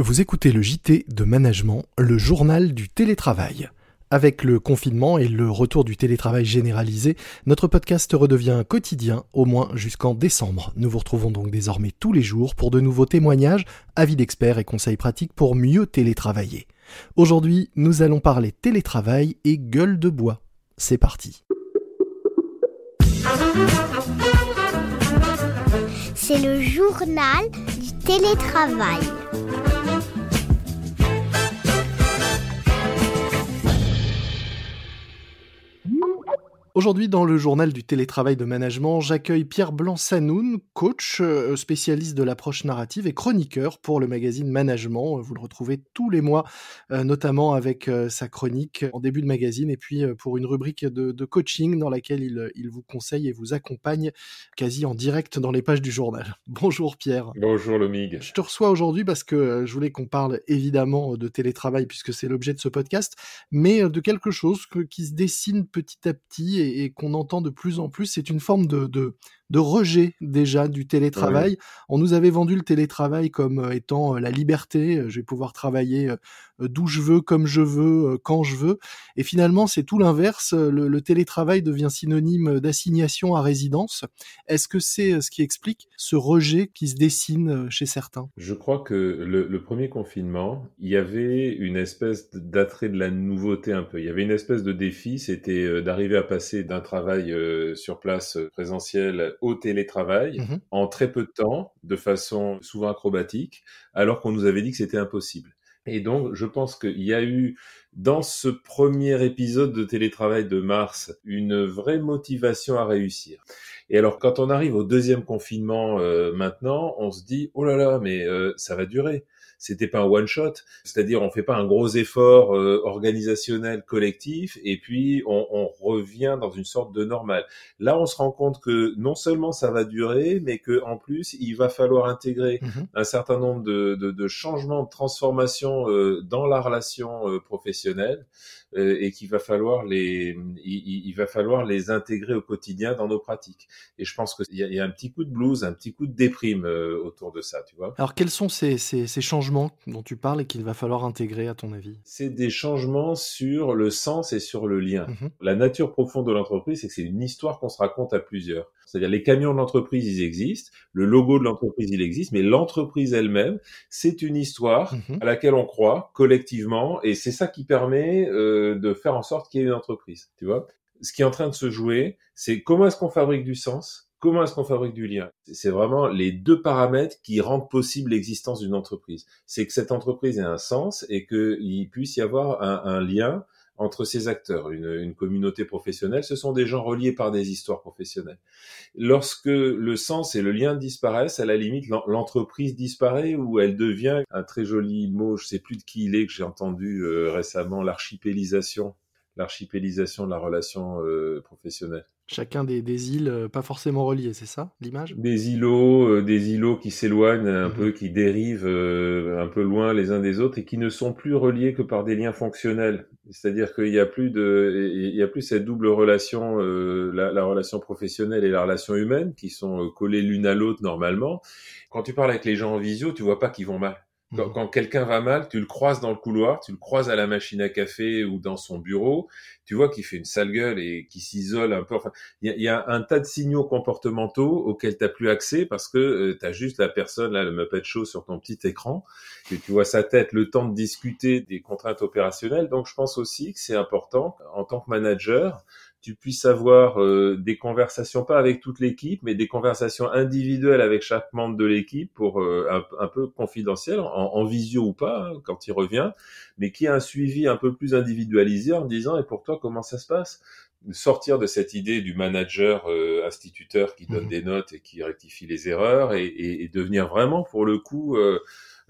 Vous écoutez le JT de Management, le journal du télétravail. Avec le confinement et le retour du télétravail généralisé, notre podcast redevient quotidien, au moins jusqu'en décembre. Nous vous retrouvons donc désormais tous les jours pour de nouveaux témoignages, avis d'experts et conseils pratiques pour mieux télétravailler. Aujourd'hui, nous allons parler télétravail et gueule de bois. C'est parti. C'est le journal du télétravail. Aujourd'hui, dans le journal du télétravail de management, j'accueille Pierre Blanc-Sanoun, coach, euh, spécialiste de l'approche narrative et chroniqueur pour le magazine Management. Vous le retrouvez tous les mois, euh, notamment avec euh, sa chronique en début de magazine et puis pour une rubrique de, coaching dans laquelle il, il, vous conseille et vous accompagne quasi en direct dans les pages du journal. Bonjour Pierre. Bonjour Lomig. Je te reçois aujourd'hui parce que je voulais qu'on parle évidemment de télétravail puisque c'est l'objet de ce podcast, mais de quelque chose qui se dessine petit à petit et, qu'on entend de plus en plus, c'est une forme de, rejet déjà du télétravail. On nous avait vendu le télétravail comme euh, étant euh, la liberté, euh, je vais pouvoir travailler d'où je veux, comme je veux, quand je veux. Et finalement, c'est tout l'inverse. Le, télétravail devient synonyme d'assignation à résidence. Est-ce que c'est ce qui explique ce rejet qui se dessine chez certains? Je crois que le, premier confinement, il y avait une espèce d'attrait de la nouveauté un peu. Il y avait une espèce de défi, c'était d'arriver à passer d'un travail sur place présentiel au télétravail mmh en très peu de temps, de façon souvent acrobatique, alors qu'on nous avait dit que c'était impossible. Et donc, je pense qu'il y a eu dans ce premier épisode de télétravail de mars une vraie motivation à réussir. Et alors, quand on arrive au deuxième confinement euh, maintenant, on se dit oh là là, mais euh, ça va durer c'était pas un one shot, c'est-à-dire on fait pas un gros effort euh, organisationnel collectif et puis on, on, revient dans une sorte de normal. Là, on se rend compte que non seulement ça va durer, mais que en plus il va falloir intégrer mhm. un certain nombre de, de, de, changements, de transformations euh, dans la relation euh, professionnelle euh, et qu'il va falloir les, il, il, va falloir les intégrer au quotidien dans nos pratiques. Et je pense qu'il y, y, a un petit coup de blues, un petit coup de déprime autour de ça, tu vois. Alors quels sont ces, ces, ces changements dont tu parles et qu'il va falloir intégrer à ton avis? C'est des changements sur le sens et sur le lien. Mhm. La nature profonde de l'entreprise, c'est que c'est une histoire qu'on se raconte à plusieurs. C'est-à-dire les camions de l'entreprise, ils existent, le logo de l'entreprise, il existe, mais l'entreprise elle-même, c'est une histoire mhm. à laquelle on croit collectivement, et c'est ça qui permet euh, de faire en sorte qu'il y ait une entreprise. Tu vois? Ce qui est en train de se jouer, c'est comment est-ce qu'on fabrique du sens Comment est-ce qu'on fabrique du lien? C'est vraiment les deux paramètres qui rendent possible l'existence d'une entreprise. C'est que cette entreprise ait un sens et qu'il puisse y avoir un, lien entre ses acteurs. Une, communauté professionnelle, ce sont des gens reliés par des histoires professionnelles. Lorsque le sens et le lien disparaissent, à la limite, l'entreprise disparaît ou elle devient un très joli mot, je sais plus de qui il est, que j'ai entendu euh, récemment, l'archipélisation l'archipélisation de la relation euh, professionnelle. Chacun des, des îles euh, pas forcément reliées, c'est ça l'image? Des îlots, euh, des îlots qui s'éloignent un mhm. peu, qui dérivent un peu loin les uns des autres et qui ne sont plus reliés que par des liens fonctionnels. C'est-à-dire qu'il n'y a plus de, il y a plus cette double relation, la, la, relation professionnelle et la relation humaine qui sont collées l'une à l'autre normalement. Quand tu parles avec les gens en visio, tu vois pas qu'ils vont mal. Quand, quand quelqu'un va mal, tu le croises dans le couloir, tu le croises à la machine à café ou dans son bureau, tu vois qu'il fait une sale gueule et qu'il s'isole un peu. Il y a, un tas de signaux comportementaux auxquels tu plus accès parce que euh, tu as juste la personne, là, le Muppet Show sur ton petit écran, et tu vois sa tête, le temps de discuter des contraintes opérationnelles. Donc, je pense aussi que c'est important, en tant que manager, tu puisses avoir euh, des conversations, pas avec toute l'équipe, mais des conversations individuelles avec chaque membre de l'équipe pour euh, un, peu confidentiel, en, visio ou pas, hein, quand il revient, mais qui a un suivi un peu plus individualisé en disant, et pour toi, comment ça se passe sortir de cette idée du manager euh, instituteur qui donne mmh. des notes et qui rectifie les erreurs et, et, devenir vraiment, pour le coup, un,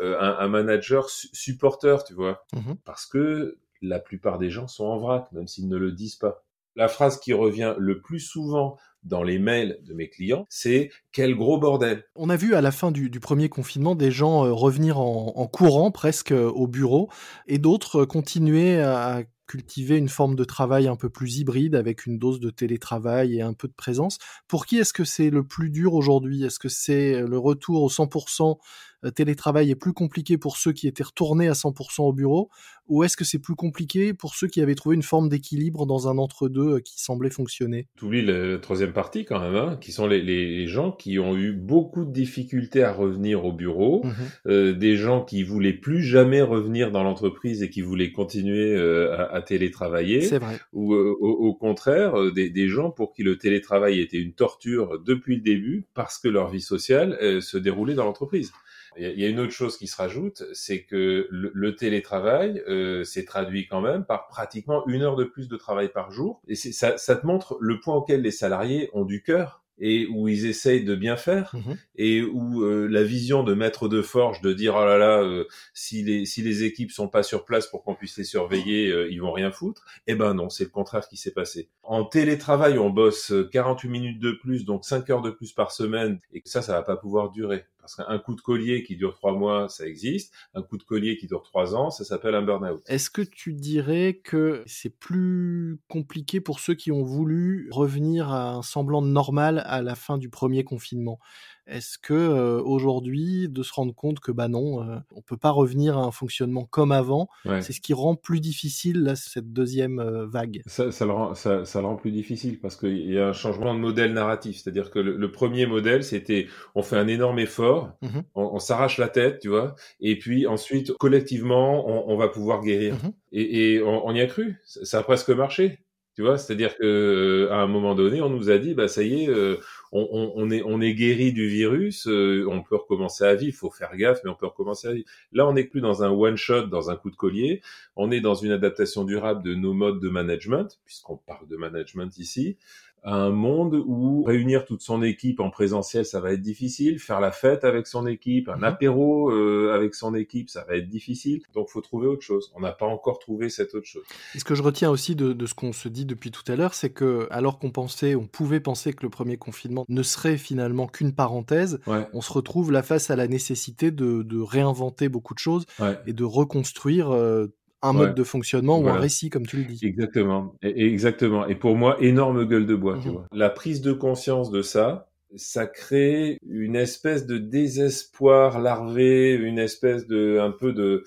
un, manager supporteur, tu vois. Mmh. Parce que la plupart des gens sont en vrac, même s'ils ne le disent pas. La phrase qui revient le plus souvent dans les mails de mes clients, c'est quel gros bordel. On a vu à la fin du, premier confinement des gens euh, revenir en, courant presque euh, au bureau et d'autres euh, continuer à cultiver une forme de travail un peu plus hybride avec une dose de télétravail et un peu de présence. Pour qui est-ce que c'est le plus dur aujourd'hui? Est-ce que c'est le retour au 100% télétravail est plus compliqué pour ceux qui étaient retournés à 100% au bureau ou est-ce que c'est plus compliqué pour ceux qui avaient trouvé une forme d'équilibre dans un entre-deux qui semblait fonctionner? Tu oublies la troisième partie quand même, hein, qui sont les, les, gens qui ont eu beaucoup de difficultés à revenir au bureau, mmh des gens qui voulaient plus jamais revenir dans l'entreprise et qui voulaient continuer à, à, télétravailler, vrai. ou au, au, contraire des, des gens pour qui le télétravail était une torture depuis le début parce que leur vie sociale se déroulait dans l'entreprise. Il y a une autre chose qui se rajoute, c'est que le, télétravail euh, s'est traduit quand même par pratiquement une heure de plus de travail par jour. Et ça, ça te montre le point auquel les salariés ont du cœur et où ils essayent de bien faire mmh et où euh, la vision de maître de forge de dire oh là là euh, si les si les équipes sont pas sur place pour qu'on puisse les surveiller euh, ils vont rien foutre. Eh ben non c'est le contraire qui s'est passé. En télétravail on bosse 48 minutes de plus donc 5 heures de plus par semaine et ça ça va pas pouvoir durer parce qu'un coup de collier qui dure trois mois, ça existe. Un coup de collier qui dure trois ans, ça s'appelle un burn-out. Est-ce que tu dirais que c'est plus compliqué pour ceux qui ont voulu revenir à un semblant normal à la fin du premier confinement? Est-ce que euh, aujourd'hui, de se rendre compte que bah non, euh, on peut pas revenir à un fonctionnement comme avant, c'est ce qui rend plus difficile là, cette deuxième euh, vague? Ça, ça, le rend, ça, ça, le rend plus difficile parce qu'il y a un changement de modèle narratif. C'est-à-dire que le, premier modèle, c'était on fait un énorme effort, mmh on, s'arrache la tête, tu vois, et puis ensuite collectivement, on, on va pouvoir guérir. Mmh et, et on, on, y a cru? Ça a presque marché. Tu vois, c'est-à-dire que à un moment donné, on nous a dit, bah ça y est, on, est, on est guéri du virus, euh, on peut recommencer à vivre, faut faire gaffe, mais on peut recommencer à vivre. Là, on n'est plus dans un one-shot, dans un coup de collier, on est dans une adaptation durable de nos modes de management, puisqu'on parle de management ici, un monde où réunir toute son équipe en présentiel, ça va être difficile. Faire la fête avec son équipe, un mhm. apéro euh, avec son équipe, ça va être difficile. Donc, faut trouver autre chose. On n'a pas encore trouvé cette autre chose. Et ce que je retiens aussi de, de ce qu'on se dit depuis tout à l'heure, c'est que alors qu'on pensait, on pouvait penser que le premier confinement ne serait finalement qu'une parenthèse, on se retrouve là face à la nécessité de, de réinventer beaucoup de choses et de reconstruire euh, un mode de fonctionnement ou un récit, comme tu le dis. Exactement. Et, exactement. Et pour moi, énorme gueule de bois, tu mhm. vois. La prise de conscience de ça, ça crée une espèce de désespoir larvé, une espèce de, un peu de,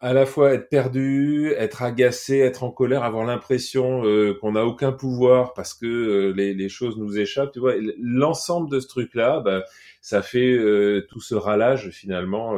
à la fois être perdu, être agacé, être en colère, avoir l'impression euh, qu'on n'a aucun pouvoir parce que euh, les, les, choses nous échappent, tu vois. L'ensemble de ce truc-là, bah, ça fait euh, tout ce ralage finalement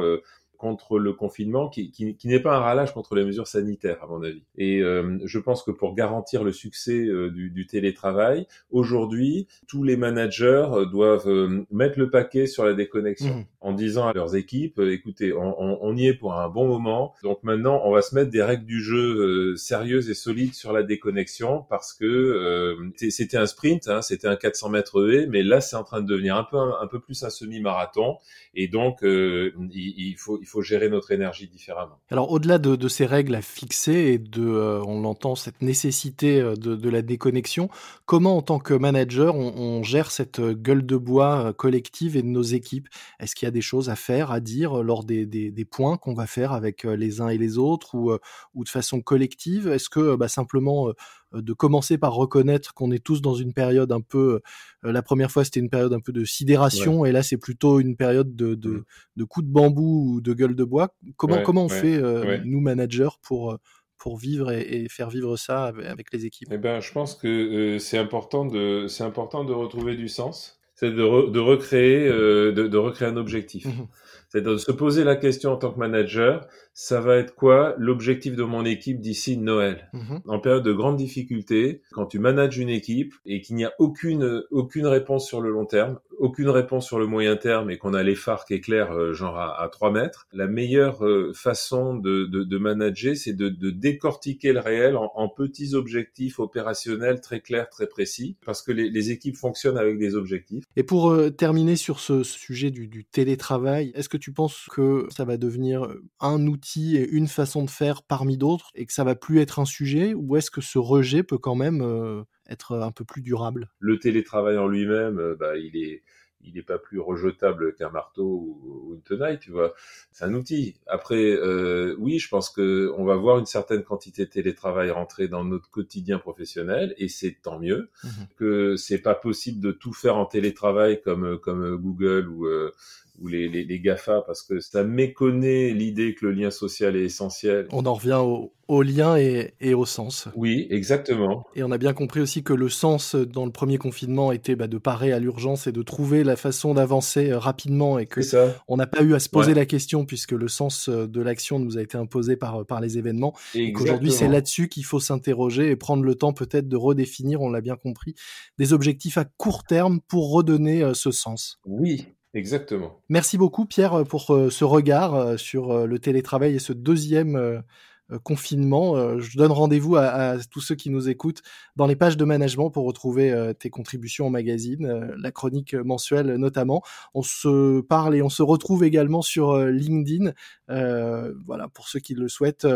contre le confinement, qui, qui, qui n'est pas un ralage contre les mesures sanitaires, à mon avis. Et euh, je pense que pour garantir le succès euh, du, du, télétravail, aujourd'hui, tous les managers euh, doivent mettre le paquet sur la déconnexion, mmh. en disant à leurs équipes, écoutez, on, on, on, y est pour un bon moment, donc maintenant, on va se mettre des règles du jeu sérieuses et solides sur la déconnexion, parce que c'était un sprint, hein, c'était un 400 mètres E, mais là, c'est en train de devenir un peu, un, peu plus un semi-marathon, et donc, il, il, faut, il faut gérer notre énergie différemment. Alors au-delà de, ces règles à fixer et de, euh, on l'entend, cette nécessité euh, de, la déconnexion, comment en tant que manager on, gère cette euh, gueule de bois collective et de nos équipes? Est-ce qu'il y a des choses à faire, à dire lors des, points qu'on va faire avec les uns et les autres ou, ou de façon collective? Est-ce que bah, simplement de commencer par reconnaître qu'on est tous dans une période un peu euh, la première fois c'était une période un peu de sidération et là c'est plutôt une période de, de, mmh. de coups de bambou ou de gueule de bois. Comment comment on fait euh, nous managers pour pour vivre et, faire vivre ça avec les équipes? Eh ben, je pense que c'est important de c'est important de retrouver du sens, c'est de, de recréer de, de, recréer un objectif. Mmh c'est de se poser la question en tant que manager, ça va être quoi l'objectif de mon équipe d'ici Noël? Mhm. En période de grande difficulté, quand tu manages une équipe et qu'il n'y a aucune aucune réponse sur le long terme, aucune réponse sur le moyen terme et qu'on a les phares qui éclairent euh, genre à, à 3 mètres, la meilleure euh, façon de, manager, c'est de, décortiquer le réel en, petits objectifs opérationnels très clairs, très précis, parce que les, équipes fonctionnent avec des objectifs. Et pour euh, terminer sur ce sujet du, télétravail, est-ce que tu penses que ça va devenir un outil et une façon de faire parmi d'autres et que ça va plus être un sujet ou est-ce que ce rejet peut quand même être un peu plus durable Le télétravail en lui-même, euh, bah, il est il n'est pas plus rejetable qu'un marteau ou, une tenaille, tu vois. C'est un outil. Après, euh, oui, je pense que on va voir une certaine quantité de télétravail rentrer dans notre quotidien professionnel, et c'est tant mieux. Mmh que c'est pas possible de tout faire en télétravail comme comme Google ou ou les, les, les GAFA parce que ça méconnaît l'idée que le lien social est essentiel. On en revient au, au lien et, et, au sens. Oui, exactement. Et on a bien compris aussi que le sens dans le premier confinement était bah, de parer à l'urgence et de trouver la façon d'avancer euh, rapidement et que on n'a pas eu à se poser ouais. la question puisque le sens euh, de l'action nous a été imposé par, par les événements. Exactement. Et qu'aujourd'hui, c'est là-dessus qu'il faut s'interroger et prendre le temps peut-être de redéfinir, on l'a bien compris, des objectifs à court terme pour redonner euh, ce sens. Oui, Exactement. Merci beaucoup Pierre pour ce regard sur le télétravail et ce deuxième confinement. je donne rendez-vous à, tous ceux qui nous écoutent dans les pages de management pour retrouver tes contributions au magazine, la chronique mensuelle notamment. On se parle et on se retrouve également sur LinkedIn. Euh, voilà, pour ceux qui le souhaitent,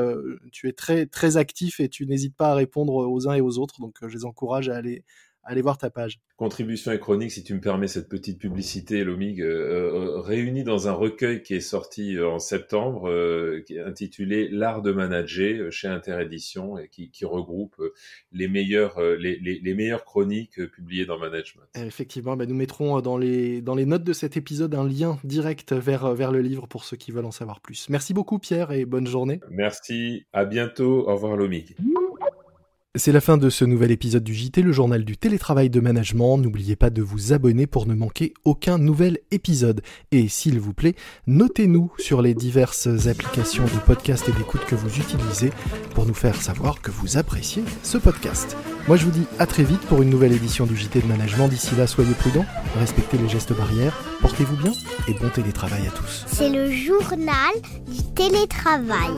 tu es très très actif et tu n'hésites pas à répondre aux uns et aux autres. Donc je les encourage à aller allez voir ta page. Contribution et chronique, si tu me permets cette petite publicité, Lomig, euh, euh, réunie dans un recueil qui est sorti euh, en septembre, euh, qui est intitulé L'art de manager chez Interédition et qui, qui regroupe les meilleures, les, les, les, meilleures chroniques publiées dans Management. Effectivement, bah nous mettrons dans les, dans les notes de cet épisode un lien direct vers, vers le livre pour ceux qui veulent en savoir plus. Merci beaucoup Pierre et bonne journée. Merci, à bientôt, au revoir Lomig. C'est la fin de ce nouvel épisode du JT, le journal du télétravail de management. N'oubliez pas de vous abonner pour ne manquer aucun nouvel épisode. Et s'il vous plaît, notez-nous sur les diverses applications de podcast et d'écoute que vous utilisez pour nous faire savoir que vous appréciez ce podcast. Moi je vous dis à très vite pour une nouvelle édition du JT de management. D'ici là, soyez prudents, respectez les gestes barrières, portez-vous bien et bon télétravail à tous. C'est le journal du télétravail.